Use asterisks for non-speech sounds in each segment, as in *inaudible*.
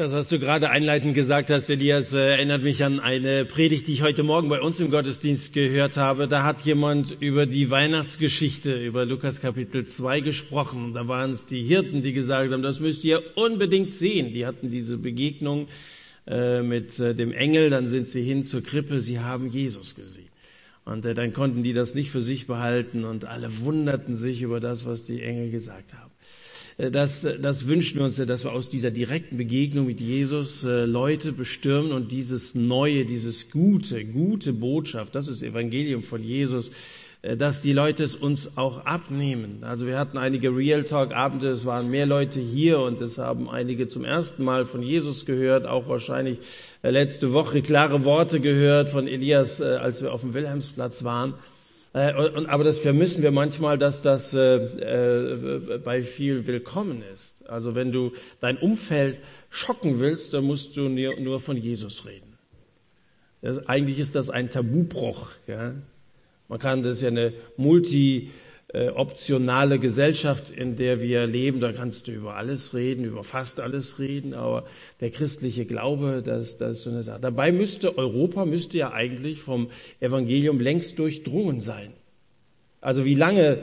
Das, was du gerade einleitend gesagt hast, Elias, äh, erinnert mich an eine Predigt, die ich heute Morgen bei uns im Gottesdienst gehört habe. Da hat jemand über die Weihnachtsgeschichte, über Lukas Kapitel 2 gesprochen. Da waren es die Hirten, die gesagt haben, das müsst ihr unbedingt sehen. Die hatten diese Begegnung äh, mit äh, dem Engel, dann sind sie hin zur Krippe, sie haben Jesus gesehen. Und dann konnten die das nicht für sich behalten und alle wunderten sich über das, was die Engel gesagt haben. Äh, das, das wünschen wir uns dass wir aus dieser direkten Begegnung mit Jesus äh, Leute bestürmen und dieses Neue, dieses gute, gute Botschaft, das ist Evangelium von Jesus, äh, dass die Leute es uns auch abnehmen. Also wir hatten einige Real Talk Abende, es waren mehr Leute hier und es haben einige zum ersten Mal von Jesus gehört, auch wahrscheinlich letzte Woche klare Worte gehört von Elias, als wir auf dem Wilhelmsplatz waren. Äh, und, aber das vermissen wir manchmal, dass das äh, äh, bei viel willkommen ist. Also wenn du dein Umfeld schocken willst, dann musst du nur, von Jesus reden. Das, eigentlich ist das ein Tabubruch. Ja? Man kann, das ja eine Multi- äh, optionale Gesellschaft, in der wir leben. Da kannst du über alles reden, über fast alles reden, aber der christliche Glaube, das, das ist so eine Sache. Dabei müsste Europa, müsste ja eigentlich vom Evangelium längst durchdrungen sein. Also wie lange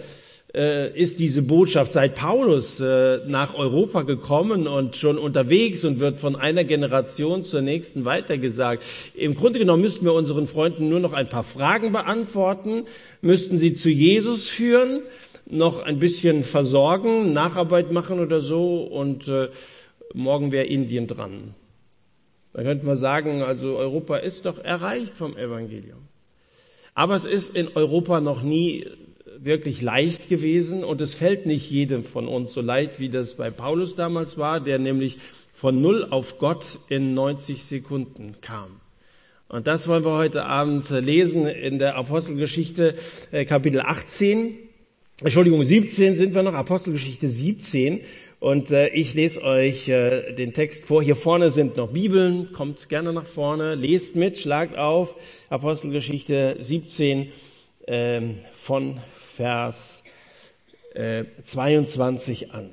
ist diese Botschaft seit Paulus äh, nach Europa gekommen und schon unterwegs und wird von einer Generation zur nächsten weitergesagt. Im Grunde genommen müssten wir unseren Freunden nur noch ein paar Fragen beantworten, müssten sie zu Jesus führen, noch ein bisschen versorgen, Nacharbeit machen oder so und äh, morgen wäre Indien dran. Da könnte man sagen, also Europa ist doch erreicht vom Evangelium. Aber es ist in Europa noch nie wirklich leicht gewesen und es fällt nicht jedem von uns so leicht, wie das bei Paulus damals war, der nämlich von Null auf Gott in 90 Sekunden kam. Und das wollen wir heute Abend lesen in der Apostelgeschichte äh, Kapitel 18. Entschuldigung, 17 sind wir noch, Apostelgeschichte 17. Und äh, ich lese euch äh, den Text vor. Hier vorne sind noch Bibeln. Kommt gerne nach vorne, lest mit, schlagt auf. Apostelgeschichte 17 ähm, von Vers äh, 22 an.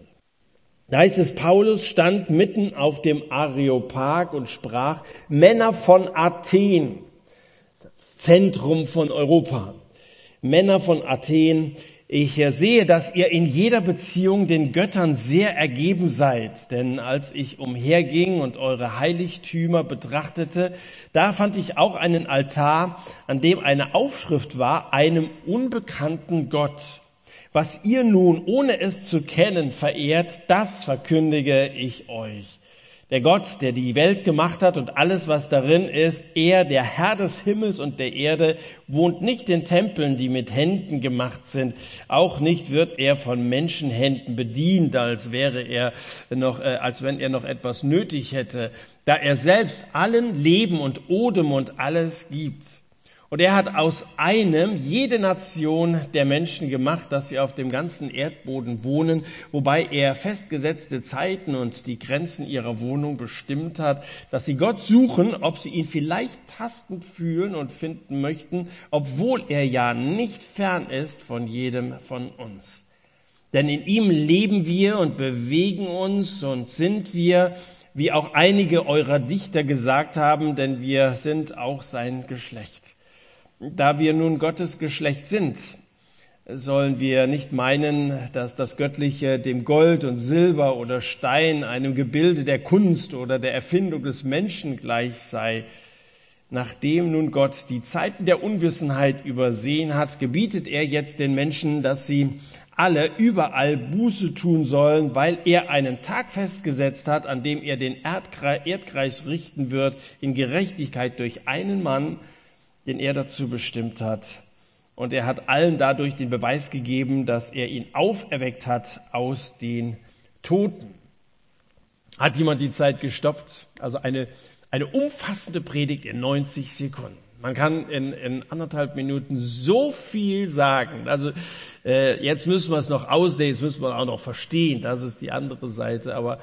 Da heißt es, Paulus stand mitten auf dem Areopag und sprach, Männer von Athen, das Zentrum von Europa, Männer von Athen, ich sehe, dass ihr in jeder Beziehung den Göttern sehr ergeben seid, denn als ich umherging und eure Heiligtümer betrachtete, da fand ich auch einen Altar, an dem eine Aufschrift war, einem unbekannten Gott. Was ihr nun, ohne es zu kennen, verehrt, das verkündige ich euch. Der Gott, der die Welt gemacht hat und alles, was darin ist, er, der Herr des Himmels und der Erde, wohnt nicht in Tempeln, die mit Händen gemacht sind. Auch nicht wird er von Menschenhänden bedient, als wäre er noch, äh, als wenn er noch etwas nötig hätte, da er selbst allen Leben und Odem und alles gibt. Und er hat aus einem jede Nation der Menschen gemacht, dass sie auf dem ganzen Erdboden wohnen, wobei er festgesetzte Zeiten und die Grenzen ihrer Wohnung bestimmt hat, dass sie Gott suchen, ob sie ihn vielleicht tastend fühlen und finden möchten, obwohl er ja nicht fern ist von jedem von uns. Denn in ihm leben wir und bewegen uns und sind wir, wie auch einige eurer Dichter gesagt haben, denn wir sind auch sein Geschlecht. Da wir nun Gottes Geschlecht sind, sollen wir nicht meinen, dass das Göttliche dem Gold und Silber oder Stein, einem Gebilde der Kunst oder der Erfindung des Menschen gleich sei. Nachdem nun Gott die Zeiten der Unwissenheit übersehen hat, gebietet er jetzt den Menschen, dass sie alle überall Buße tun sollen, weil er einen Tag festgesetzt hat, an dem er den Erdkreis richten wird in Gerechtigkeit durch einen Mann, den er dazu bestimmt hat. Und er hat allen dadurch den Beweis gegeben, dass er ihn auferweckt hat aus den Toten. Hat jemand die Zeit gestoppt? Also eine, eine umfassende Predigt in 90 Sekunden. Man kann in, in anderthalb Minuten so viel sagen. Also äh, jetzt müssen wir es noch aussehen, jetzt müssen wir auch noch verstehen. Das ist die andere Seite. Aber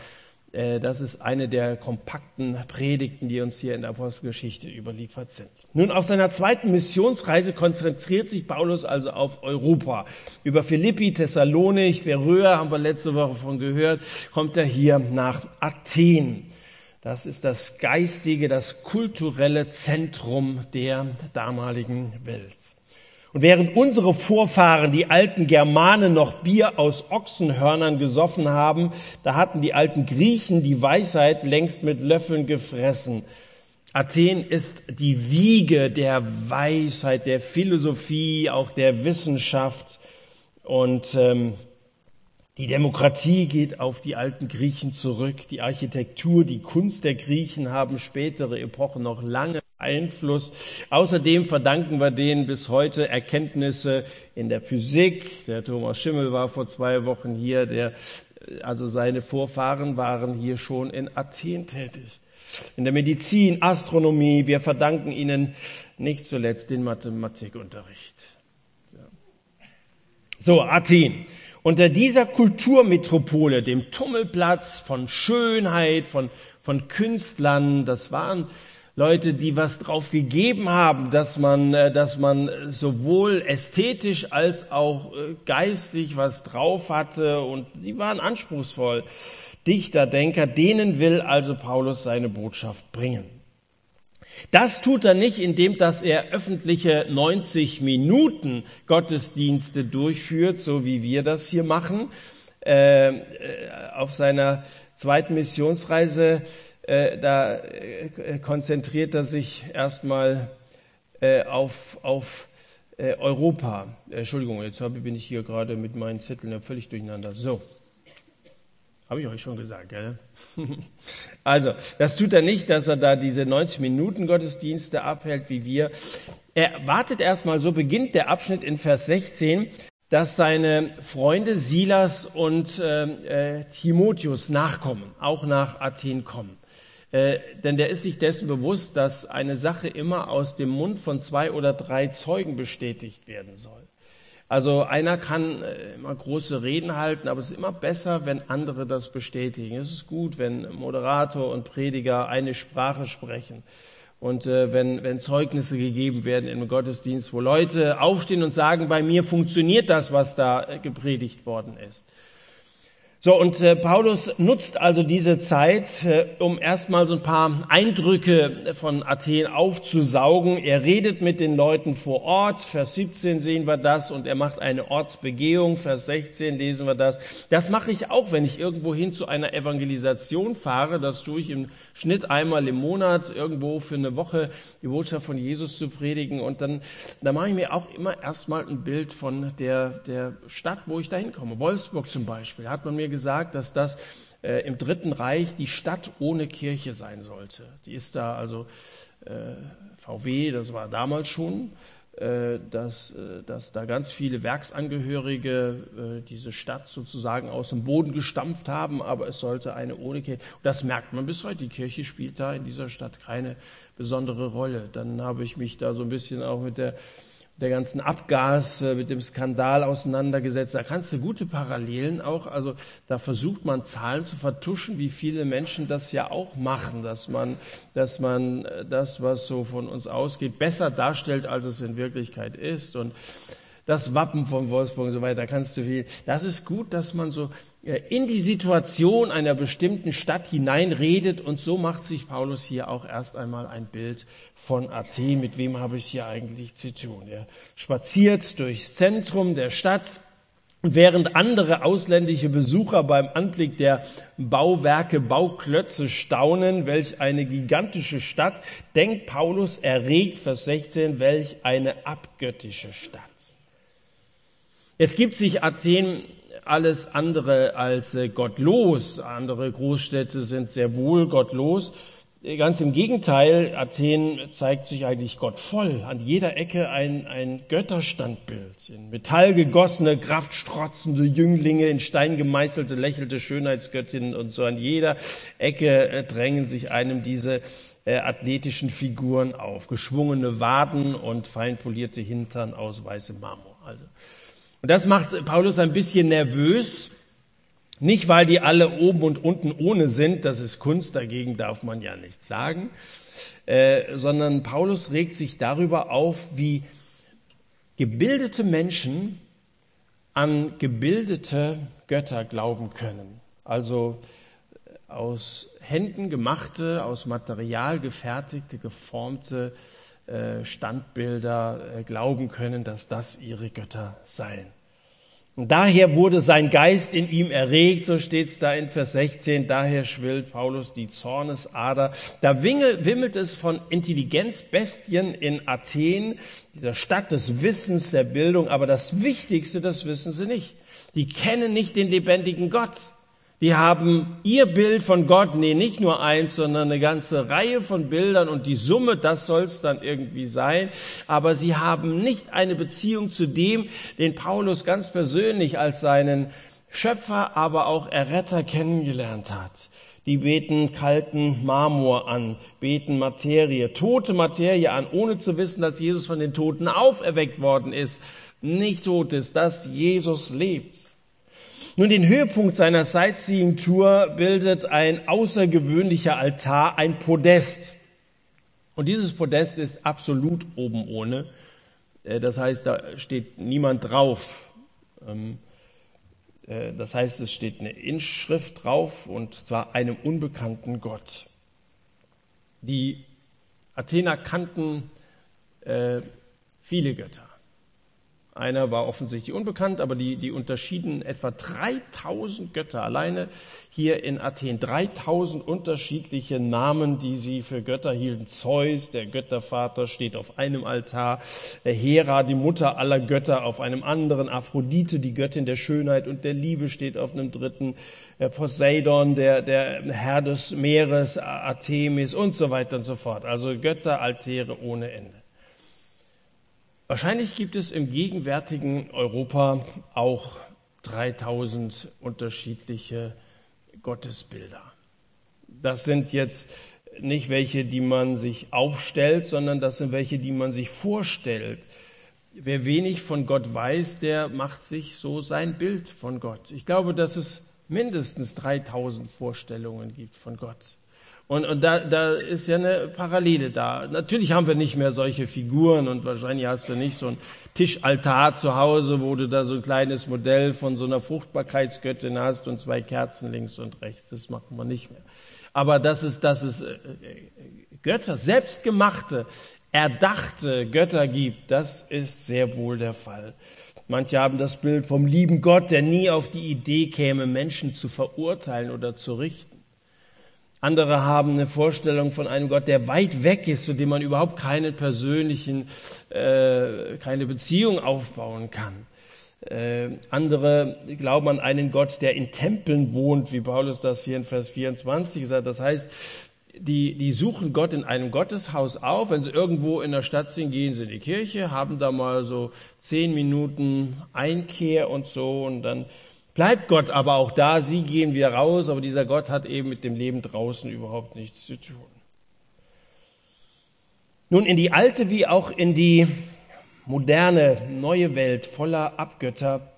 das ist eine der kompakten Predigten, die uns hier in der Apostelgeschichte überliefert sind. Nun, auf seiner zweiten Missionsreise konzentriert sich Paulus also auf Europa. Über Philippi, Thessalonik, Beröa haben wir letzte Woche von gehört, kommt er hier nach Athen. Das ist das geistige, das kulturelle Zentrum der damaligen Welt. Und während unsere Vorfahren, die alten Germanen, noch Bier aus Ochsenhörnern gesoffen haben, da hatten die alten Griechen die Weisheit längst mit Löffeln gefressen. Athen ist die Wiege der Weisheit, der Philosophie, auch der Wissenschaft. Und ähm, die Demokratie geht auf die alten Griechen zurück. Die Architektur, die Kunst der Griechen haben spätere Epochen noch lange Einfluss. Außerdem verdanken wir denen bis heute Erkenntnisse in der Physik. Der Thomas Schimmel war vor zwei Wochen hier, der, also seine Vorfahren waren hier schon in Athen tätig. In der Medizin, Astronomie, wir verdanken ihnen nicht zuletzt den Mathematikunterricht. So, Athen. Unter dieser Kulturmetropole, dem Tummelplatz von Schönheit, von, von Künstlern, das waren Leute, die was drauf gegeben haben, dass man, äh, dass man sowohl ästhetisch als auch äh, geistig was drauf hatte und die waren anspruchsvoll. Dichter, Denker, denen will also Paulus seine Botschaft bringen. Das tut er nicht, indem dass er öffentliche 90 Minuten Gottesdienste durchführt, so wie wir das hier machen. Äh, äh auf seiner zweiten Missionsreise äh, da äh, konzentriert er sich erstmal äh, auf, auf Europa. Entschuldigung, jetzt bin ich hier gerade mit meinen Zetteln völlig durcheinander. So. Habe ich euch schon gesagt, gell? *laughs* also, das tut er nicht, dass er da diese 90 Minuten Gottesdienste abhält wie wir. Er wartet erstmal, so beginnt der Abschnitt in Vers 16, dass seine Freunde Silas und äh, Timotheus nachkommen, auch nach Athen kommen. Äh, denn der ist sich dessen bewusst, dass eine Sache immer aus dem Mund von zwei oder drei Zeugen bestätigt werden soll. Also einer kann äh, immer große Reden halten, aber es ist immer besser, wenn andere das bestätigen. Es ist gut, wenn Moderator und Prediger eine Sprache sprechen und äh, wenn, wenn Zeugnisse gegeben werden im Gottesdienst, wo Leute aufstehen und sagen, bei mir funktioniert das, was da äh, gepredigt worden ist. So, und äh, Paulus nutzt also diese Zeit, äh, um erstmal so ein paar Eindrücke von Athen aufzusaugen. Er redet mit den Leuten vor Ort, Vers 17 sehen wir das, und er macht eine Ortsbegehung, Vers 16 lesen wir das. Das mache ich auch, wenn ich irgendwo hin zu einer Evangelisation fahre. Das tue ich im Schnitt einmal im Monat, irgendwo für eine Woche die Botschaft von Jesus zu predigen. Und dann, da mache ich mir auch immer erstmal ein Bild von der, der Stadt, wo ich da hinkomme. Wolfsburg zum Beispiel, hat man mir gesagt, dass das äh, im Dritten Reich die Stadt ohne Kirche sein sollte. Die ist da also äh, VW, das war damals schon, äh, dass, äh, dass da ganz viele Werksangehörige äh, diese Stadt sozusagen aus dem Boden gestampft haben, aber es sollte eine ohne Kirche. Das merkt man bis heute. Die Kirche spielt da in dieser Stadt keine besondere Rolle. Dann habe ich mich da so ein bisschen auch mit der der ganzen Abgas, mit dem Skandal auseinandergesetzt. Da kannst du gute Parallelen auch, also da versucht man Zahlen zu vertuschen, wie viele Menschen das ja auch machen, dass man, dass man äh, das, was so von uns ausgeht, besser darstellt, als es in Wirklichkeit ist. Und das Wappen von Wolfsburg und so weiter, kannst du viel. Das ist gut, dass man so äh, in die Situation einer bestimmten Stadt hineinredet und so macht sich Paulus hier auch erst einmal ein Bild von Athen. Mit wem habe ich es hier eigentlich zu tun? Er spaziert durchs Zentrum der Stadt, während andere ausländische Besucher beim Anblick der Bauwerke, Bauklötze staunen, welch eine gigantische Stadt, denkt Paulus erregt, Vers 16, welch eine abgöttische Stadt. Jetzt gibt sich Athen alles andere als äh, gottlos. Andere Großstädte sind sehr wohl gottlos. Ganz im Gegenteil, Athen zeigt sich eigentlich gottvoll. An jeder Ecke ein, ein Götterstandbild. In Metall gegossene, kraftstrotzende Jünglinge, in Stein gemeißelte, lächelte Schönheitsgöttinnen und so. An jeder Ecke äh, drängen sich einem diese äh, athletischen Figuren auf. Geschwungene Waden und fein polierte Hintern aus weißem Marmor. Also und das macht Paulus ein bisschen nervös. Nicht, weil die alle oben und unten ohne sind, das ist Kunst, dagegen darf man ja nichts sagen, äh, sondern Paulus regt sich darüber auf, wie gebildete Menschen an gebildete Götter glauben können. Also aus Händen gemachte, aus Material gefertigte, geformte äh, Standbilder äh, glauben können, dass das ihre Götter seien. Und daher wurde sein Geist in ihm erregt, so steht es da in Vers 16, daher schwillt Paulus die Zornesader. Da wimmelt es von Intelligenzbestien in Athen, dieser Stadt des Wissens, der Bildung, aber das Wichtigste, das wissen sie nicht. Die kennen nicht den lebendigen Gott. Die haben ihr Bild von Gott, nee, nicht nur eins, sondern eine ganze Reihe von Bildern und die Summe, das soll es dann irgendwie sein. Aber sie haben nicht eine Beziehung zu dem, den Paulus ganz persönlich als seinen Schöpfer, aber auch Erretter kennengelernt hat. Die beten kalten Marmor an, beten Materie, tote Materie an, ohne zu wissen, dass Jesus von den Toten auferweckt worden ist, nicht tot ist, dass Jesus lebt. Nun, den Höhepunkt seiner Sightseeing-Tour bildet ein außergewöhnlicher Altar, ein Podest. Und dieses Podest ist absolut oben ohne. Äh, das heißt, da steht niemand drauf. Ähm, äh, das heißt, es steht eine Inschrift drauf und zwar einem unbekannten Gott. Die Athener kannten äh, viele Götter. Einer war offensichtlich unbekannt, aber die, die unterschieden etwa 3000 Götter. Alleine hier in Athen 3000 unterschiedliche Namen, die sie für Götter hielten. Zeus, der Göttervater, steht auf einem Altar. Hera, die Mutter aller Götter, auf einem anderen. Aphrodite, die Göttin der Schönheit und der Liebe, steht auf einem dritten. Poseidon, der, der Herr des Meeres, Artemis und so weiter und so fort. Also Götteraltäre ohne Ende. Wahrscheinlich gibt es im gegenwärtigen Europa auch 3000 unterschiedliche Gottesbilder. Das sind jetzt nicht welche, die man sich aufstellt, sondern das sind welche, die man sich vorstellt. Wer wenig von Gott weiß, der macht sich so sein Bild von Gott. Ich glaube, dass es mindestens 3000 Vorstellungen gibt von Gott. Und, und da, da ist ja eine Parallele da. Natürlich haben wir nicht mehr solche Figuren und wahrscheinlich hast du nicht so ein Tischaltar zu Hause, wo du da so ein kleines Modell von so einer Fruchtbarkeitsgöttin hast und zwei Kerzen links und rechts. Das machen wir nicht mehr. Aber dass es, dass es äh, Götter, selbstgemachte, erdachte Götter gibt, das ist sehr wohl der Fall. Manche haben das Bild vom lieben Gott, der nie auf die Idee käme, Menschen zu verurteilen oder zu richten. Andere haben eine Vorstellung von einem Gott, der weit weg ist, zu dem man überhaupt keine persönlichen, äh, keine Beziehung aufbauen kann. Äh, andere glauben an einen Gott, der in Tempeln wohnt, wie Paulus das hier in Vers 24 sagt. Das heißt, die, die suchen Gott in einem Gotteshaus auf. Wenn sie irgendwo in der Stadt sind, gehen sie in die Kirche, haben da mal so zehn Minuten Einkehr und so und dann Bleibt Gott aber auch da, sie gehen wieder raus, aber dieser Gott hat eben mit dem Leben draußen überhaupt nichts zu tun. Nun, in die alte wie auch in die moderne, neue Welt voller Abgötter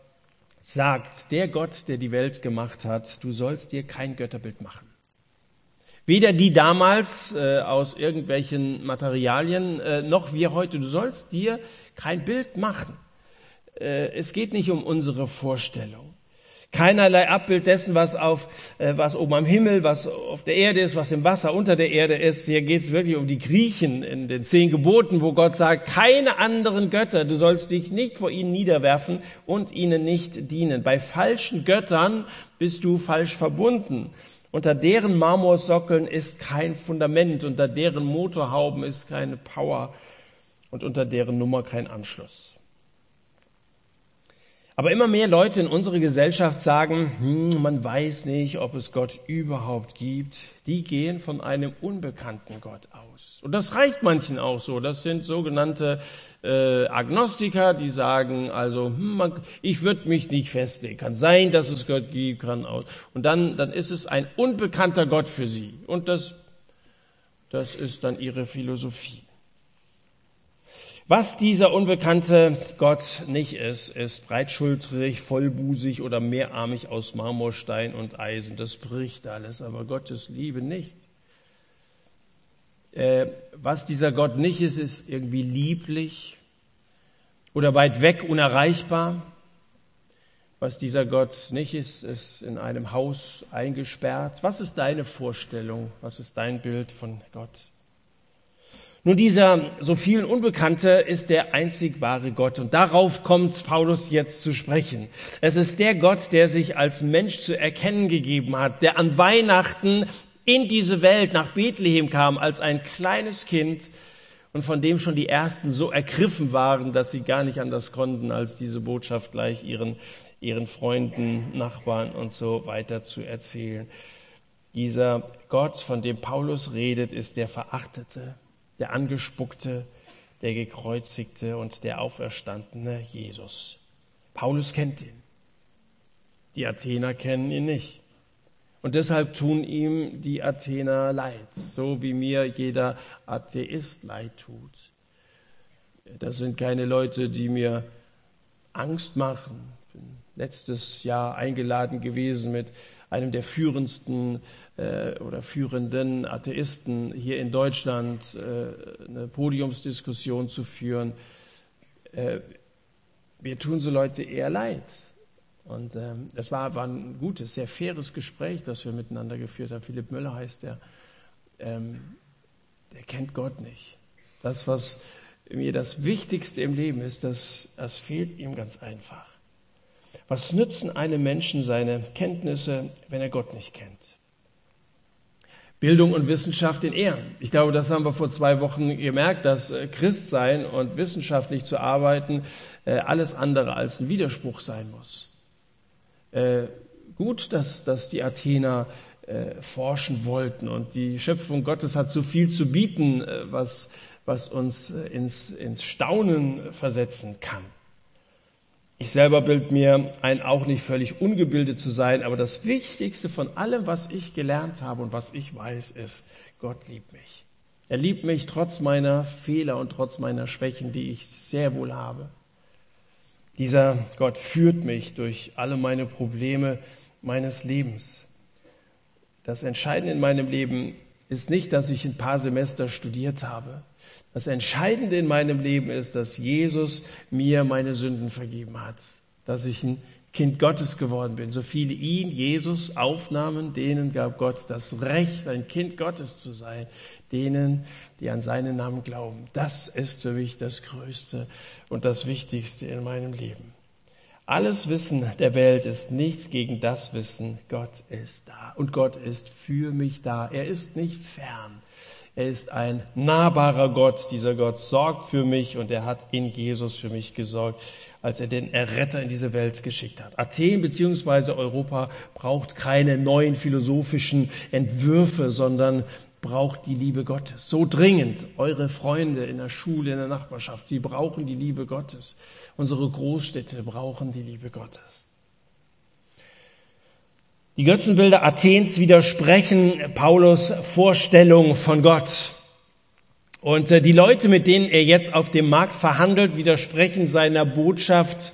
sagt der Gott, der die Welt gemacht hat, du sollst dir kein Götterbild machen. Weder die damals äh, aus irgendwelchen Materialien, äh, noch wir heute. Du sollst dir kein Bild machen. Äh, es geht nicht um unsere Vorstellung. Keinerlei Abbild dessen, was auf, äh, was oben am Himmel, was auf der Erde ist, was im Wasser unter der Erde ist. Hier geht es wirklich um die Griechen in den zehn Geboten, wo Gott sagt, keine anderen Götter, du sollst dich nicht vor ihnen niederwerfen und ihnen nicht dienen. Bei falschen Göttern bist du falsch verbunden. Unter deren Marmorsockeln ist kein Fundament, unter deren Motorhauben ist keine Power und unter deren Nummer kein Anschluss. Aber immer mehr Leute in unserer Gesellschaft sagen, hm, man weiß nicht, ob es Gott überhaupt gibt. Die gehen von einem unbekannten Gott aus. Und das reicht manchen auch so. Das sind sogenannte äh, Agnostiker, die sagen also, hm, man, ich würde mich nicht festlegen. Kann sein, dass es Gott gibt, kann auch. Und dann, dann ist es ein unbekannter Gott für sie. Und das, das ist dann ihre Philosophie. Was dieser unbekannte Gott nicht ist, ist breitschultrig, vollbusig oder mehrarmig aus Marmorstein und Eisen. Das bricht alles, aber Gottes Liebe nicht. Äh, was dieser Gott nicht ist, ist irgendwie lieblich oder weit weg, unerreichbar. Was dieser Gott nicht ist, ist in einem Haus eingesperrt. Was ist deine Vorstellung? Was ist dein Bild von Gott? Nun, dieser so vielen Unbekannte ist der einzig wahre Gott. Und darauf kommt Paulus jetzt zu sprechen. Es ist der Gott, der sich als Mensch zu erkennen gegeben hat, der an Weihnachten in diese Welt nach Bethlehem kam als ein kleines Kind und von dem schon die Ersten so ergriffen waren, dass sie gar nicht anders konnten, als diese Botschaft gleich ihren, ihren Freunden, Nachbarn und so weiter zu erzählen. Dieser Gott, von dem Paulus redet, ist der Verachtete, der Angespuckte, der Gekreuzigte und der Auferstandene Jesus. Paulus kennt ihn. Die Athener kennen ihn nicht. Und deshalb tun ihm die Athener leid, so wie mir jeder Atheist leid tut. Das sind keine Leute, die mir Angst machen. Ich bin letztes Jahr eingeladen gewesen mit einem der führendsten äh, oder führenden Atheisten hier in Deutschland äh, eine Podiumsdiskussion zu führen. Äh, mir tun so Leute eher leid. Und ähm, das war, war ein gutes, sehr faires Gespräch, das wir miteinander geführt haben. Philipp Müller heißt der. Ähm, der kennt Gott nicht. Das, was mir das Wichtigste im Leben ist, das, das fehlt ihm ganz einfach. Was nützen einem Menschen seine Kenntnisse, wenn er Gott nicht kennt? Bildung und Wissenschaft in Ehren. Ich glaube, das haben wir vor zwei Wochen gemerkt, dass äh, Christsein und wissenschaftlich zu arbeiten äh, alles andere als ein Widerspruch sein muss. Äh, gut, dass, dass die Athener forschen wollten und die Schöpfung Gottes hat so viel zu bieten, was, was uns ins, ins Staunen versetzen kann. Ich selber bild mir ein, auch nicht völlig ungebildet zu sein, aber das Wichtigste von allem, was ich gelernt habe und was ich weiß, ist, Gott liebt mich. Er liebt mich trotz meiner Fehler und trotz meiner Schwächen, die ich sehr wohl habe. Dieser Gott führt mich durch alle meine Probleme meines Lebens. Das Entscheidende in meinem Leben ist nicht, dass ich ein paar Semester studiert habe. Das Entscheidende in meinem Leben ist, dass Jesus mir meine Sünden vergeben hat, dass ich ein Kind Gottes geworden bin. So viele ihn, Jesus, aufnahmen, denen gab Gott das Recht, ein Kind Gottes zu sein, denen, die an seinen Namen glauben. Das ist für mich das Größte und das Wichtigste in meinem Leben. Alles Wissen der Welt ist nichts gegen das Wissen, Gott ist da und Gott ist für mich da. Er ist nicht fern. Er ist ein nahbarer Gott. Dieser Gott sorgt für mich und er hat in Jesus für mich gesorgt, als er den Erretter in diese Welt geschickt hat. Athen bzw. Europa braucht keine neuen philosophischen Entwürfe, sondern braucht die Liebe Gottes. So dringend. Eure Freunde in der Schule, in der Nachbarschaft, sie brauchen die Liebe Gottes. Unsere Großstädte brauchen die Liebe Gottes. Die Götzenbilder Athens widersprechen Paulus Vorstellung von Gott. Und äh, die Leute, mit denen er jetzt auf dem Markt verhandelt, widersprechen seiner Botschaft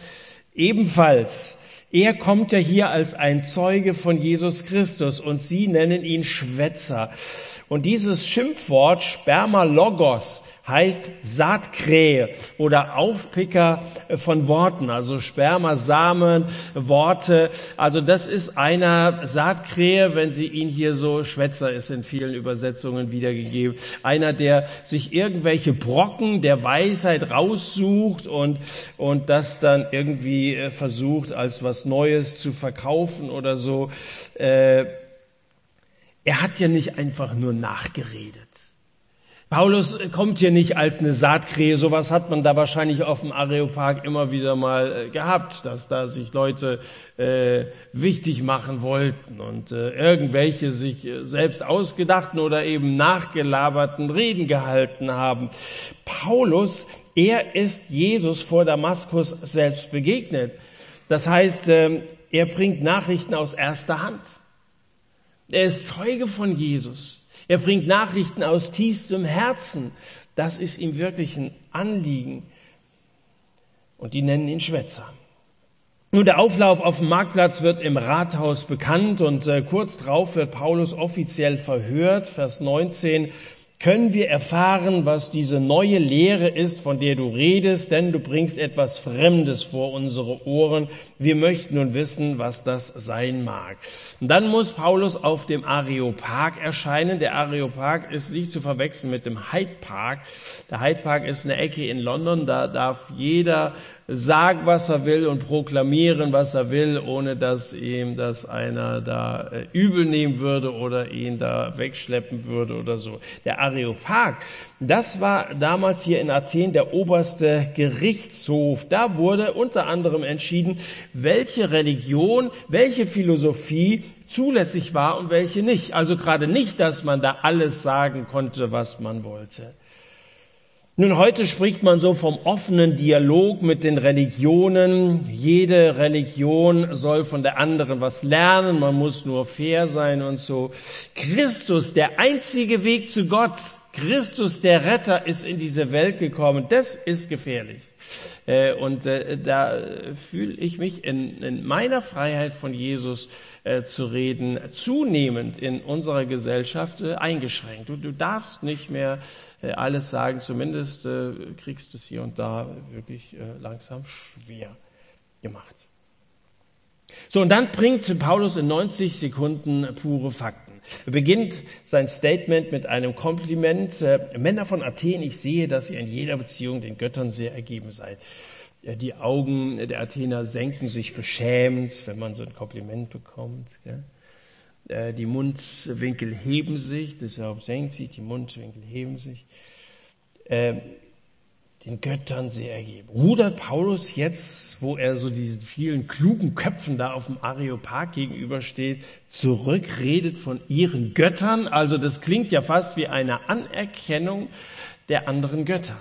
ebenfalls. Er kommt ja hier als ein Zeuge von Jesus Christus und sie nennen ihn Schwätzer. Und dieses Schimpfwort Spermalogos heißt Saatkrähe oder Aufpicker von Worten, also Sperma, Samen, Worte. Also das ist einer Saatkrähe, wenn sie ihn hier so Schwätzer ist in vielen Übersetzungen wiedergegeben. Einer, der sich irgendwelche Brocken der Weisheit raussucht und, und das dann irgendwie äh, versucht, als was Neues zu verkaufen oder so. Äh, er hat ja nicht einfach nur nachgeredet. Paulus kommt hier nicht als eine Saatkrähe, sowas hat man da wahrscheinlich auf dem Areopag immer wieder mal äh, gehabt, dass da sich Leute äh, wichtig machen wollten und äh, irgendwelche sich äh, selbst ausgedachten oder eben nachgelaberten Reden gehalten haben. Paulus, er ist Jesus vor Damaskus selbst begegnet. Das heißt, äh, er bringt Nachrichten aus erster Hand. Er ist Zeuge von Jesus. Er bringt Nachrichten aus tiefstem Herzen. Das ist ihm wirklich ein Anliegen. Und die nennen ihn Schwätzer. Nun, der Auflauf auf dem Marktplatz wird im Rathaus bekannt und äh, kurz darauf wird Paulus offiziell verhört. Vers 19. können wir erfahren, was diese neue Lehre ist, von der du redest, denn du bringst etwas Fremdes vor unsere Ohren. Wir möchten nun wissen, was das sein mag. Und dann muss Paulus auf dem Areopag erscheinen. Der Areopag ist nicht zu verwechseln mit dem Hyde Park. Der Hyde Park ist eine Ecke in London, da darf jeder sagen, was er will und proklamieren, was er will, ohne dass ihm das einer da äh, übel nehmen würde oder ihn da wegschleppen würde oder so. Der Areopag, das war damals hier in Athen der oberste Gerichtshof. Da wurde unter anderem entschieden, welche Religion, welche Philosophie zulässig war und welche nicht. Also gerade nicht, dass man da alles sagen konnte, was man wollte. Nun, heute spricht man so vom offenen Dialog mit den Religionen. Jede Religion soll von der anderen was lernen. Man muss nur fair sein und so. Christus, der einzige Weg zu Gott, Christus, der Retter, ist in diese Welt gekommen. Das ist gefährlich. Äh, und äh, da fühle ich mich in, in meiner Freiheit von Jesus äh, zu reden zunehmend in unserer Gesellschaft eingeschränkt. Du, du darfst nicht mehr alles sagen, zumindest kriegst du es hier und da wirklich langsam schwer gemacht. So, und dann bringt Paulus in 90 Sekunden pure Fakten. Er beginnt sein Statement mit einem Kompliment. Äh, Männer von Athen, ich sehe, dass ihr in jeder Beziehung den Göttern sehr ergeben seid. Die Augen der Athener senken sich beschämt, wenn man so ein Kompliment bekommt. Äh, die Mundwinkel heben sich, deshalb senkt sich, die Mundwinkel heben sich. Den Göttern sehr ergeben. Rudert Paulus jetzt, wo er so diesen vielen klugen Köpfen da auf dem Areopag gegenübersteht, zurück, redet von ihren Göttern? Also das klingt ja fast wie eine Anerkennung der anderen Götter.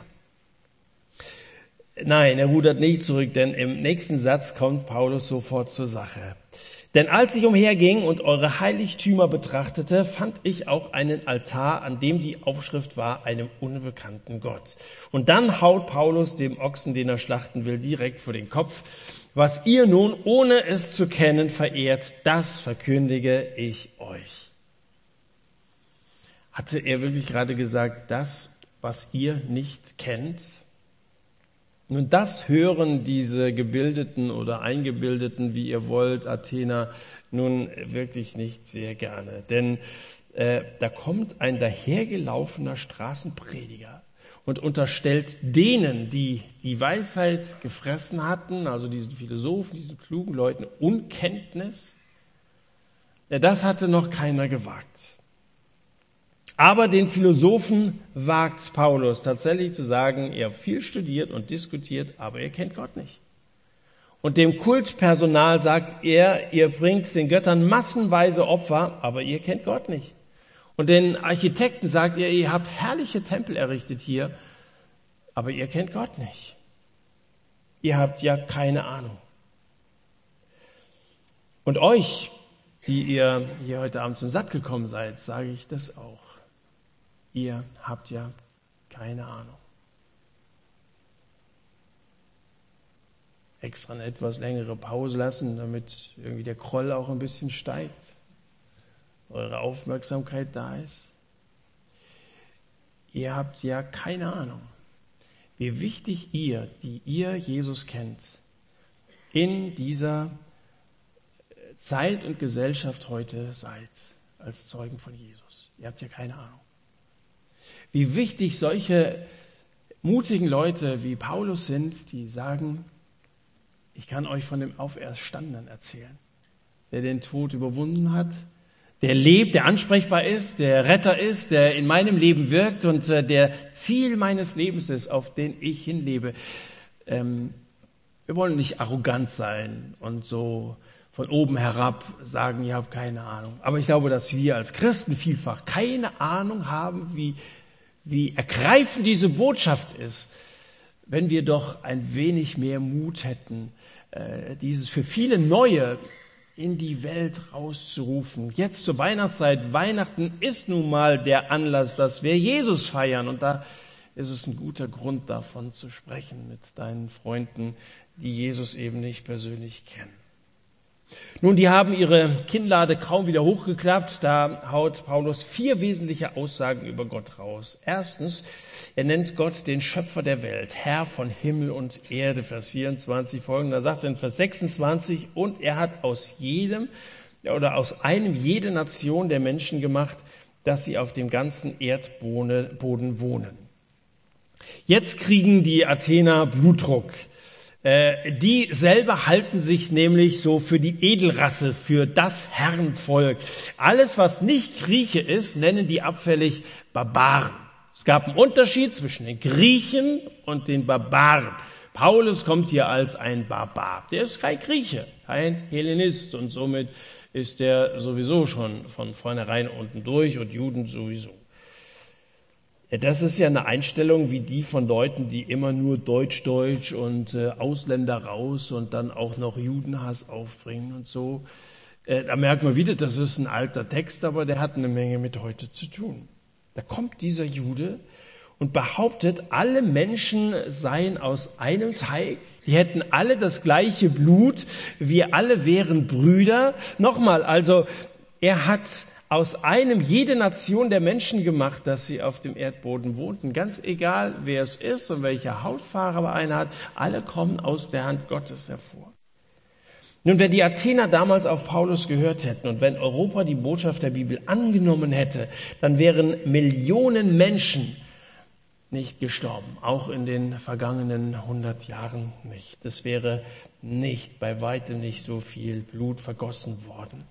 Nein, er rudert nicht zurück, denn im nächsten Satz kommt Paulus sofort zur Sache. Denn als ich umherging und eure Heiligtümer betrachtete, fand ich auch einen Altar, an dem die Aufschrift war, einem unbekannten Gott. Und dann haut Paulus dem Ochsen, den er schlachten will, direkt vor den Kopf. Was ihr nun, ohne es zu kennen, verehrt, das verkündige ich euch. Hatte er wirklich gerade gesagt, das, was ihr nicht kennt, nun, das hören diese gebildeten oder eingebildeten, wie ihr wollt, Athener, nun wirklich nicht sehr gerne. Denn äh, da kommt ein dahergelaufener Straßenprediger und unterstellt denen, die die Weisheit gefressen hatten, also diesen Philosophen, diesen klugen Leuten, Unkenntnis. Ja, das hatte noch keiner gewagt. Aber den Philosophen wagt Paulus tatsächlich zu sagen, ihr habt viel studiert und diskutiert, aber ihr kennt Gott nicht. Und dem Kultpersonal sagt er, ihr bringt den Göttern massenweise Opfer, aber ihr kennt Gott nicht. Und den Architekten sagt er, ihr habt herrliche Tempel errichtet hier, aber ihr kennt Gott nicht. Ihr habt ja keine Ahnung. Und euch, die ihr hier heute Abend zum Satt gekommen seid, sage ich das auch ihr habt ja keine Ahnung. Extra eine etwas längere Pause lassen, damit irgendwie der Kroll auch ein bisschen steigt, eure Aufmerksamkeit da ist. Ihr habt ja keine Ahnung, wie wichtig ihr, die ihr Jesus kennt, in dieser Zeit und Gesellschaft heute seid, als Zeugen von Jesus. Ihr habt ja keine Ahnung wie wichtig solche mutigen Leute wie Paulus sind, die sagen, ich kann euch von dem Auferstandenen erzählen, der den Tod überwunden hat, der lebt, der ansprechbar ist, der Retter ist, der in meinem Leben wirkt und äh, der Ziel meines Lebens ist, auf den ich hinlebe. Ähm, wir wollen nicht arrogant sein und so von oben herab sagen, ihr habt keine Ahnung. Aber ich glaube, dass wir als Christen vielfach keine Ahnung haben, wie wie ergreifend diese Botschaft ist, wenn wir doch ein wenig mehr Mut hätten, äh, dieses für viele Neue in die Welt rauszurufen. Jetzt zur Weihnachtszeit, Weihnachten ist nun mal der Anlass, dass wir Jesus feiern und da ist es ein guter Grund davon zu sprechen mit deinen Freunden, die Jesus eben nicht persönlich kennen. Nun, die haben ihre Kinnlade kaum wieder hochgeklappt. Da haut Paulus vier wesentliche Aussagen über Gott raus. Erstens, er nennt Gott den Schöpfer der Welt, Herr von Himmel und Erde, Vers 24 folgende. Da sagt in Vers 26, und er hat aus jedem oder aus einem jede Nation der Menschen gemacht, dass sie auf dem ganzen Erdboden wohnen. Jetzt kriegen die Athener Blutdruck. Äh, die selber halten sich nämlich so für die Edelrasse, für das Herrenvolk. Alles, was nicht Grieche ist, nennen die abfällig Barbaren. Es gab einen Unterschied zwischen den Griechen und den Barbaren. Paulus kommt hier als ein Barbar. Der ist kein Grieche, kein Hellenist und somit ist der sowieso schon von vornherein unten durch und Juden sowieso. Das ist ja eine Einstellung wie die von Leuten, die immer nur Deutsch, Deutsch und äh, Ausländer raus und dann auch noch Judenhass aufbringen und so. Äh, da merkt man wieder, das ist ein alter Text, aber der hat eine Menge mit heute zu tun. Da kommt dieser Jude und behauptet, alle Menschen seien aus einem Teig, die hätten alle das gleiche Blut, wir alle wären Brüder. Nochmal, also er hat aus einem jede Nation der Menschen gemacht, dass sie auf dem Erdboden wohnten. Ganz egal, wer es ist und welche Hautfarbe einer hat, alle kommen aus der Hand Gottes hervor. Nun, wenn die Athener damals auf Paulus gehört hätten und wenn Europa die Botschaft der Bibel angenommen hätte, dann wären Millionen Menschen nicht gestorben, auch in den vergangenen hundert Jahren nicht. Es wäre nicht, bei weitem nicht so viel Blut vergossen worden.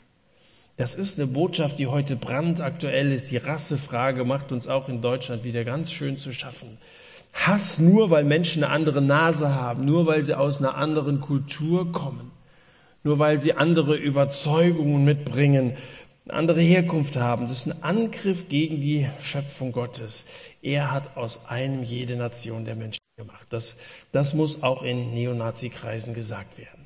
Das ist eine Botschaft, die heute brandaktuell ist. Die Rassefrage macht uns auch in Deutschland wieder ganz schön zu schaffen. Hass nur, weil Menschen eine andere Nase haben, nur weil sie aus einer anderen Kultur kommen, nur weil sie andere Überzeugungen mitbringen, eine andere Herkunft haben. Das ist ein Angriff gegen die Schöpfung Gottes. Er hat aus einem jede Nation der Menschen gemacht. Das, das muss auch in Neonazi-Kreisen gesagt werden.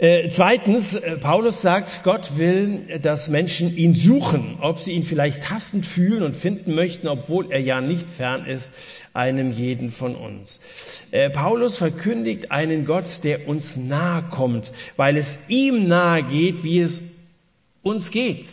Äh, zweitens, äh, Paulus sagt, Gott will, dass Menschen ihn suchen, ob sie ihn vielleicht hassend fühlen und finden möchten, obwohl er ja nicht fern ist, einem jeden von uns. Äh, Paulus verkündigt einen Gott, der uns nahe kommt, weil es ihm nahe geht, wie es uns geht.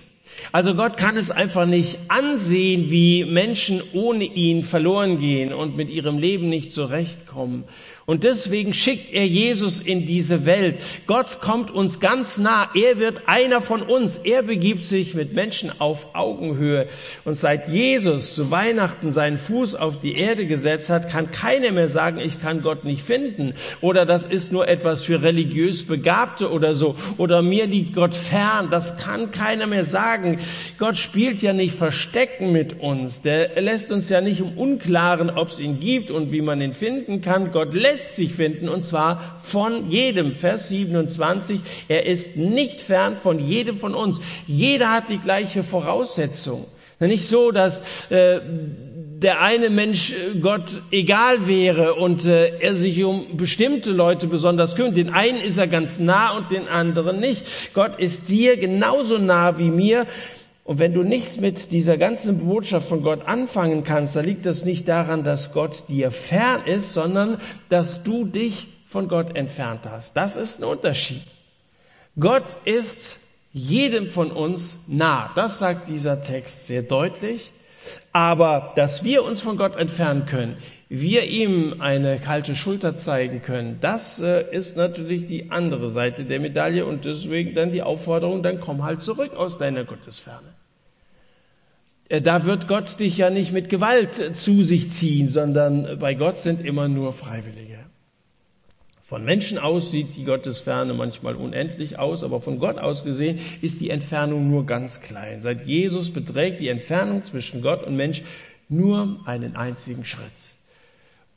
Also Gott kann es einfach nicht ansehen, wie Menschen ohne ihn verloren gehen und mit ihrem Leben nicht zurechtkommen. Und deswegen schickt er Jesus in diese Welt. Gott kommt uns ganz nah. Er wird einer von uns. Er begibt sich mit Menschen auf Augenhöhe. Und seit Jesus zu Weihnachten seinen Fuß auf die Erde gesetzt hat, kann keiner mehr sagen, ich kann Gott nicht finden. Oder das ist nur etwas für religiös Begabte oder so. Oder mir liegt Gott fern. Das kann keiner mehr sagen. Gott spielt ja nicht Verstecken mit uns. Der lässt uns ja nicht im Unklaren, ob es ihn gibt und wie man ihn finden kann. Gott lässt lässt sich finden, und zwar von jedem. Vers 27, er ist nicht fern von jedem von uns. Jeder hat die gleiche Voraussetzung. Nicht so, dass äh, der eine Mensch äh, Gott egal wäre und äh, er sich um bestimmte Leute besonders kümmert. Den einen ist er ganz nah und den anderen nicht. Gott ist dir genauso nah wie mir. Und wenn du nichts mit dieser ganzen Botschaft von Gott anfangen kannst, dann liegt das nicht daran, dass Gott dir fern ist, sondern dass du dich von Gott entfernt hast. Das ist ein Unterschied. Gott ist jedem von uns nah. Das sagt dieser Text sehr deutlich. Aber dass wir uns von Gott entfernen können, wir ihm eine kalte Schulter zeigen können, das äh, ist natürlich die andere Seite der Medaille und deswegen dann die Aufforderung, dann komm halt zurück aus deiner Gottesferne. Äh, da wird Gott dich ja nicht mit Gewalt äh, zu sich ziehen, sondern bei Gott sind immer nur Freiwillige. Von Menschen aus sieht die Gottesferne manchmal unendlich aus, aber von Gott aus gesehen ist die Entfernung nur ganz klein. Seit Jesus beträgt die Entfernung zwischen Gott und Mensch nur einen einzigen Schritt.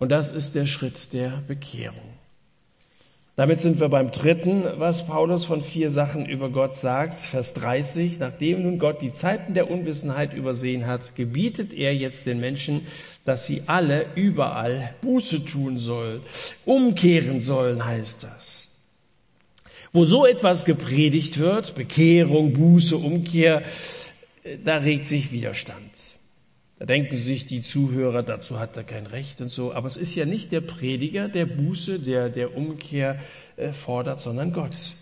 Und das ist der Schritt der Bekehrung. Damit sind wir beim dritten, was Paulus von vier Sachen über Gott sagt. Vers 30. Nachdem nun Gott die Zeiten der Unwissenheit übersehen hat, gebietet er jetzt den Menschen, dass sie alle überall Buße tun sollen. Umkehren sollen heißt das. Wo so etwas gepredigt wird, Bekehrung, Buße, Umkehr, da regt sich Widerstand. Da denken sich die Zuhörer, dazu hat er kein Recht und so. Aber es ist ja nicht der Prediger, der Buße, der, der Umkehr äh, fordert, sondern Gott.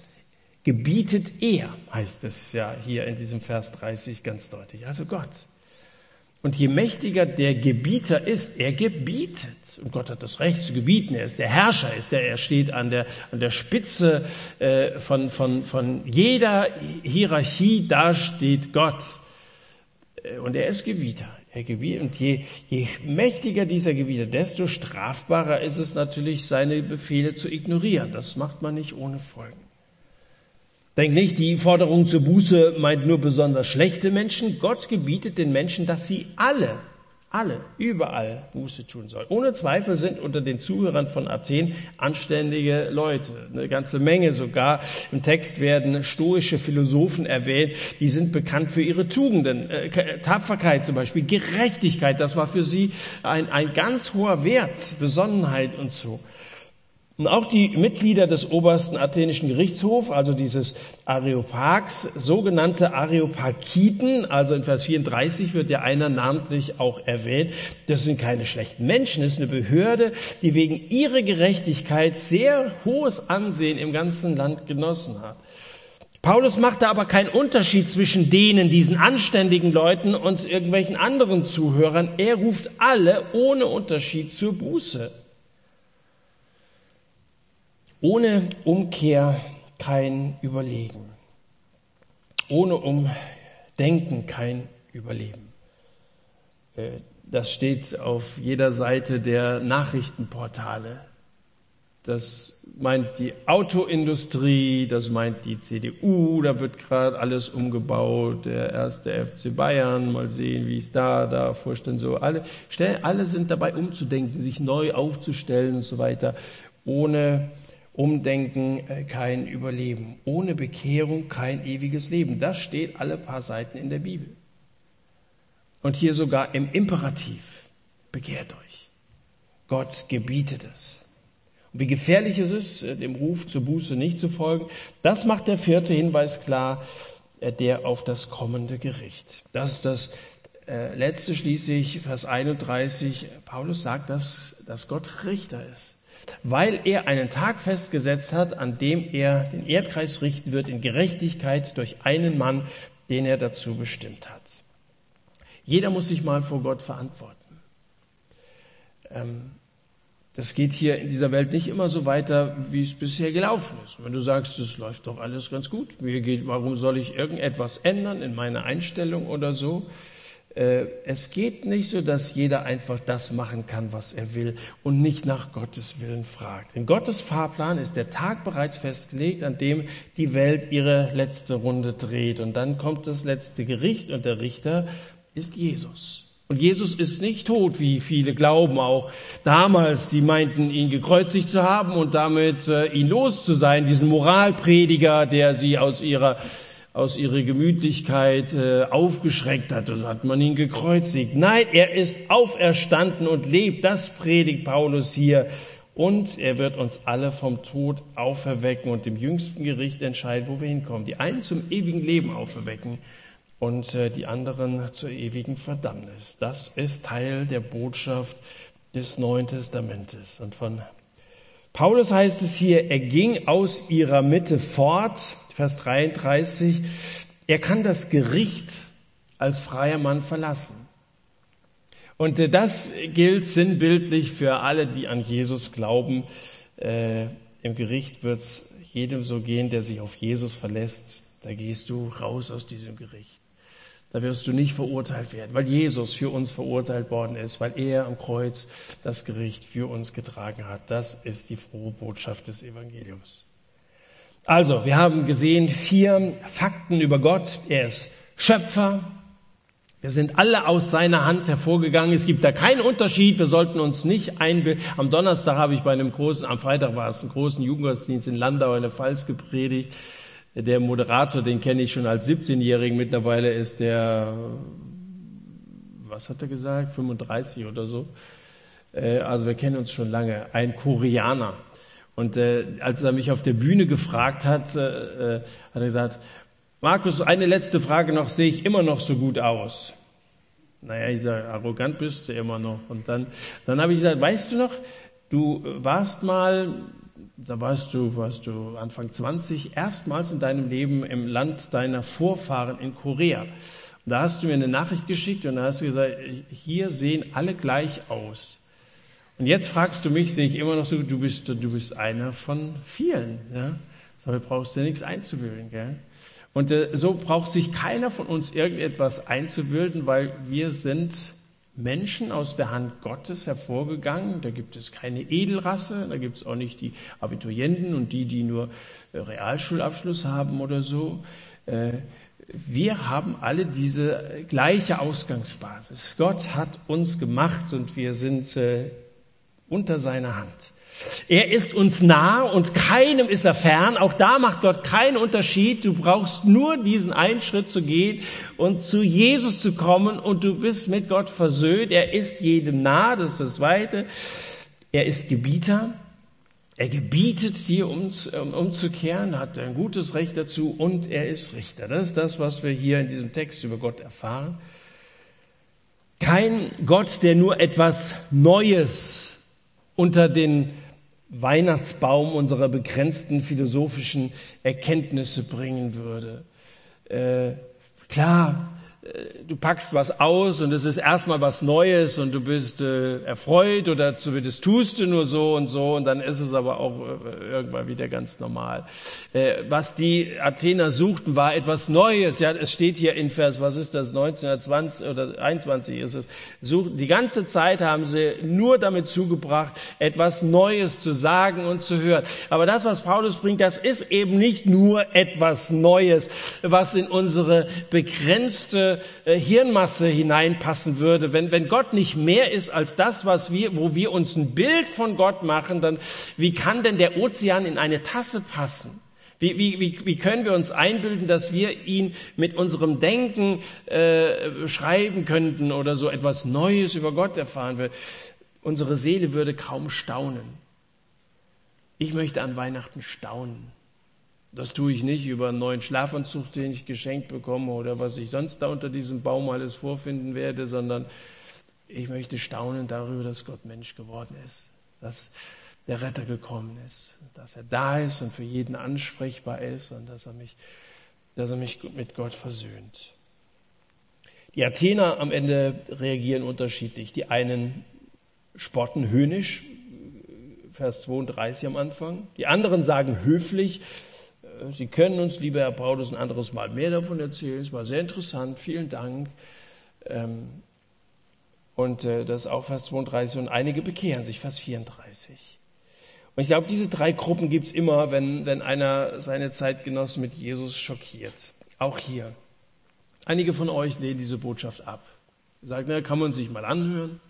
Gebietet er, heißt es ja hier in diesem Vers 30 ganz deutlich. Also Gott. Und je mächtiger der Gebieter ist, er gebietet. Und Gott hat das Recht zu gebieten. Er ist der Herrscher, ist er, er steht an der, an der Spitze äh, von, von, von jeder Hierarchie, da steht Gott. Äh, und er ist Gebieter. Er gebietet. Und je, je mächtiger dieser Gebieter, desto strafbarer ist es natürlich, seine Befehle zu ignorieren. Das macht man nicht ohne Folgen. Denk nicht, die Forderung zur Buße meint nur besonders schlechte Menschen. Gott gebietet den Menschen, dass sie alle, alle, überall Buße tun sollen. Ohne Zweifel sind unter den Zuhörern von Athen anständige Leute, eine ganze Menge sogar. Im Text werden stoische Philosophen erwähnt, die sind bekannt für ihre Tugenden, äh, Tapferkeit zum Beispiel, Gerechtigkeit, das war für sie ein, ein ganz hoher Wert, Besonnenheit und so. Und auch die Mitglieder des obersten athenischen Gerichtshofs, also dieses Areopags, sogenannte Areopagiten, also in Vers 34 wird ja einer namentlich auch erwähnt, das sind keine schlechten Menschen, das ist eine Behörde, die wegen ihrer Gerechtigkeit sehr hohes Ansehen im ganzen Land genossen hat. Paulus machte aber keinen Unterschied zwischen denen, diesen anständigen Leuten und irgendwelchen anderen Zuhörern. Er ruft alle ohne Unterschied zur Buße. Ohne Umkehr kein Überlegen. Ohne Umdenken kein Überleben. Äh, das steht auf jeder Seite der Nachrichtenportale. Das meint die Autoindustrie, das meint die CDU, da wird gerade alles umgebaut, der erste FC Bayern, mal sehen, wie es da, da vorstellen, so alle, alle sind dabei umzudenken, sich neu aufzustellen und so weiter, ohne Umdenken äh, kein Überleben. Ohne Bekehrung kein ewiges Leben. Das steht alle paar Seiten in der Bibel. Und hier sogar im Imperativ. Bekehrt euch. Gott gebietet es. Und wie gefährlich es ist, äh, dem Ruf zur Buße nicht zu folgen, das macht der vierte Hinweis klar, äh, der auf das kommende Gericht. Das ist das letzte schließlich, Vers 31. Paulus sagt, dass, dass Gott Richter ist weil er einen Tag festgesetzt hat, an dem er den Erdkreis richten wird in Gerechtigkeit durch einen Mann, den er dazu bestimmt hat. Jeder muss sich mal vor Gott verantworten. Ähm, das geht hier in dieser Welt nicht immer so weiter, wie es bisher gelaufen ist. wenn du sagst, es läuft doch alles ganz gut, mir geht, warum soll ich irgendetwas ändern in meiner Einstellung oder so? Äh, es geht nicht so, dass jeder einfach das machen kann, was er will und nicht nach Gottes Willen fragt. In Gottes Fahrplan ist der Tag bereits festgelegt, an dem die Welt ihre letzte Runde dreht. Und dann kommt das letzte Gericht und der Richter ist Jesus. Und Jesus ist nicht tot, wie viele glauben auch damals, die meinten, ihn gekreuzigt zu haben und damit äh, ihn los zu sein, diesen Moralprediger, der sie aus ihrer aus ihrer Gemütlichkeit äh, aufgeschreckt hat und hat man ihn gekreuzigt. Nein, er ist auferstanden und lebt. Das predigt Paulus hier. Und er wird uns alle vom Tod auferwecken und im jüngsten Gericht entscheiden, wo wir hinkommen. Die einen zum ewigen Leben auferwecken und äh, die anderen zur ewigen Verdammnis. Das ist Teil der Botschaft des Neuen Testamentes. Und von Paulus heißt es hier, er ging aus ihrer Mitte fort Vers 33, er kann das Gericht als freier Mann verlassen. Und äh, das gilt sinnbildlich für alle, die an Jesus glauben. Äh, Im Gericht wird es jedem so gehen, der sich auf Jesus verlässt. Da gehst du raus aus diesem Gericht. Da wirst du nicht verurteilt werden, weil Jesus für uns verurteilt worden ist, weil er am Kreuz das Gericht für uns getragen hat. Das ist die frohe Botschaft des Evangeliums. Also, wir haben gesehen vier Fakten über Gott. Er ist Schöpfer. Wir sind alle aus seiner Hand hervorgegangen. Es gibt da keinen Unterschied. Wir sollten uns nicht einbilden. Am Donnerstag habe ich bei einem großen, am Freitag war es, einen großen Jugendgottesdienst in Landau in der Pfalz gepredigt. Der Moderator, den kenne ich schon als 17-Jährigen. Mittlerweile ist der, was hat er gesagt, 35 oder so. Äh, also wir kennen uns schon lange. Ein Koreaner. Und äh, als er mich auf der Bühne gefragt hat, äh, äh, hat er gesagt, Markus, eine letzte Frage noch, sehe ich immer noch so gut aus? Naja, ich sage, arrogant bist du immer noch. Und dann, dann habe ich gesagt, weißt du noch, du warst mal, da warst du, warst du Anfang 20, erstmals in deinem Leben im Land deiner Vorfahren in Korea. Und da hast du mir eine Nachricht geschickt und da hast du gesagt, hier sehen alle gleich aus. Und jetzt fragst du mich, sehe ich immer noch so, du bist, du bist einer von vielen. Ja? So brauchst du nichts einzubilden. Gell? Und äh, so braucht sich keiner von uns irgendetwas einzubilden, weil wir sind Menschen aus der Hand Gottes hervorgegangen. Da gibt es keine Edelrasse, da gibt es auch nicht die Abiturienten und die, die nur äh, Realschulabschluss haben oder so. Äh, wir haben alle diese gleiche Ausgangsbasis. Gott hat uns gemacht und wir sind unter seiner Hand. Er ist uns nah und keinem ist er fern. Auch da macht Gott keinen Unterschied. Du brauchst nur diesen einen Schritt zu gehen und zu Jesus zu kommen und du bist mit Gott versöhnt. Er ist jedem nah. Das ist das Zweite. Er ist Gebieter. Er gebietet dir um, umzukehren, hat ein gutes Recht dazu und er ist Richter. Das ist das, was wir hier in diesem Text über Gott erfahren. Kein Gott, der nur etwas Neues unter den Weihnachtsbaum unserer begrenzten philosophischen Erkenntnisse bringen würde. Äh, klar, du packst was aus und es ist erstmal was Neues und du bist äh, erfreut oder zumindest tust du nur so und so und dann ist es aber auch äh, irgendwann wieder ganz normal. Äh, was die Athener suchten, war etwas Neues. Ja, es steht hier in Vers, was ist das, 1920 oder 21 ist es. Such, die ganze Zeit haben sie nur damit zugebracht, etwas Neues zu sagen und zu hören. Aber das, was Paulus bringt, das ist eben nicht nur etwas Neues, was in unsere begrenzte äh, Hirnmasse hineinpassen würde. Wenn, wenn Gott nicht mehr ist als das, was wir, wo wir uns ein Bild von Gott machen, dann wie kann denn der Ozean in eine Tasse passen? Wie, wie, wie, wie können wir uns einbilden, dass wir ihn mit unserem Denken äh, schreiben könnten oder so etwas Neues über Gott erfahren würden? Unsere Seele würde kaum staunen. Ich möchte an Weihnachten staunen. Das tue ich nicht über einen neuen Schlafanzug, den ich geschenkt bekomme oder was ich sonst da unter diesem Baum alles vorfinden werde, sondern ich möchte staunen darüber, dass Gott Mensch geworden ist, dass der Retter gekommen ist, dass er da ist und für jeden ansprechbar ist und dass er mich, dass er mich mit Gott versöhnt. Die Athener am Ende reagieren unterschiedlich. Die einen spotten höhnisch, Vers 32 am Anfang. Die anderen sagen höflich, Sie können uns, lieber Herr Paulus, ein anderes Mal mehr davon erzählen. Es war sehr interessant. Vielen Dank. Ähm, und äh, das ist auch Vers 32. Und einige bekehren sich, Vers 34. Und ich glaube, diese drei Gruppen gibt es immer, wenn, wenn einer seine Zeitgenossen mit Jesus schockiert. Auch hier. Einige von euch lehnen diese Botschaft ab. Sagen, na, kann man sich mal anhören.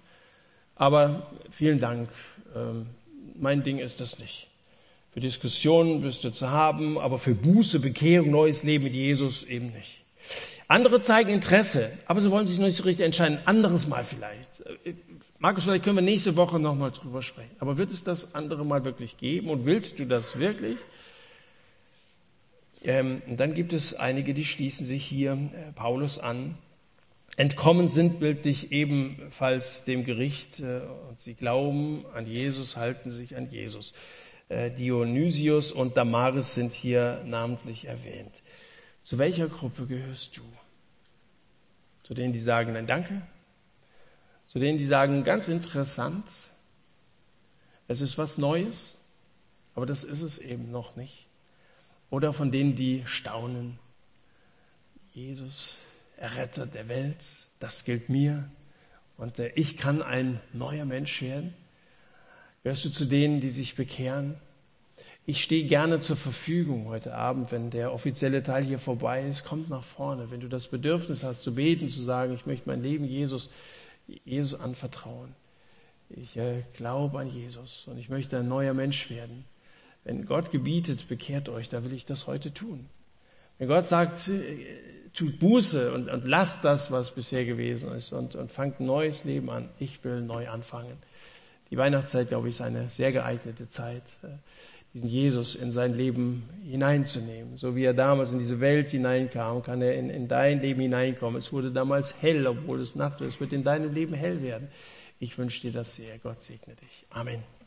Aber vielen Dank. Ähm, mein Ding ist das nicht. Für Diskussionen bist du zu haben, aber für Buße, Bekehrung, neues Leben mit Jesus eben nicht. Andere zeigen Interesse, aber sie wollen sich noch nicht so richtig entscheiden. Anderes Mal vielleicht. Markus, vielleicht können wir nächste Woche nochmal drüber sprechen. Aber wird es das andere Mal wirklich geben? Und willst du das wirklich? Ähm, und dann gibt es einige, die schließen sich hier äh, Paulus an. Entkommen sind bildlich ebenfalls dem Gericht äh, und sie glauben an Jesus, halten sich an Jesus. Äh, Dionysius und Damaris sind hier namentlich erwähnt. Zu welcher Gruppe gehörst du? Zu denen, die sagen, nein, danke? Zu denen, die sagen, ganz interessant, es ist was Neues, aber das ist es eben noch nicht. Oder von denen, die staunen, Jesus, Erretter der Welt, das gilt mir und äh, ich kann ein neuer Mensch werden. Gehörst du zu denen, die sich bekehren? Ich stehe gerne zur Verfügung heute Abend, wenn der offizielle Teil hier vorbei ist. Kommt nach vorne. Wenn du das Bedürfnis hast, zu beten, zu sagen, ich möchte mein Leben Jesus, Jesus anvertrauen. Ich äh, glaube an Jesus und ich möchte ein neuer Mensch werden. Wenn Gott gebietet, bekehrt euch, da will ich das heute tun. Wenn Gott sagt, äh, tut Buße und, und lasst das, was bisher gewesen ist und, und fangt ein neues Leben an. Ich will neu anfangen. Die Weihnachtszeit, glaube ich, ist eine sehr geeignete Zeit, äh, diesen Jesus in sein Leben hineinzunehmen. So wie er damals in diese Welt hineinkam, kann er in, in dein Leben hineinkommen. Es wurde damals hell, obwohl es Nacht ist. Es wird in deinem Leben hell werden. Ich wünsche dir das sehr. Gott segne dich. Amen.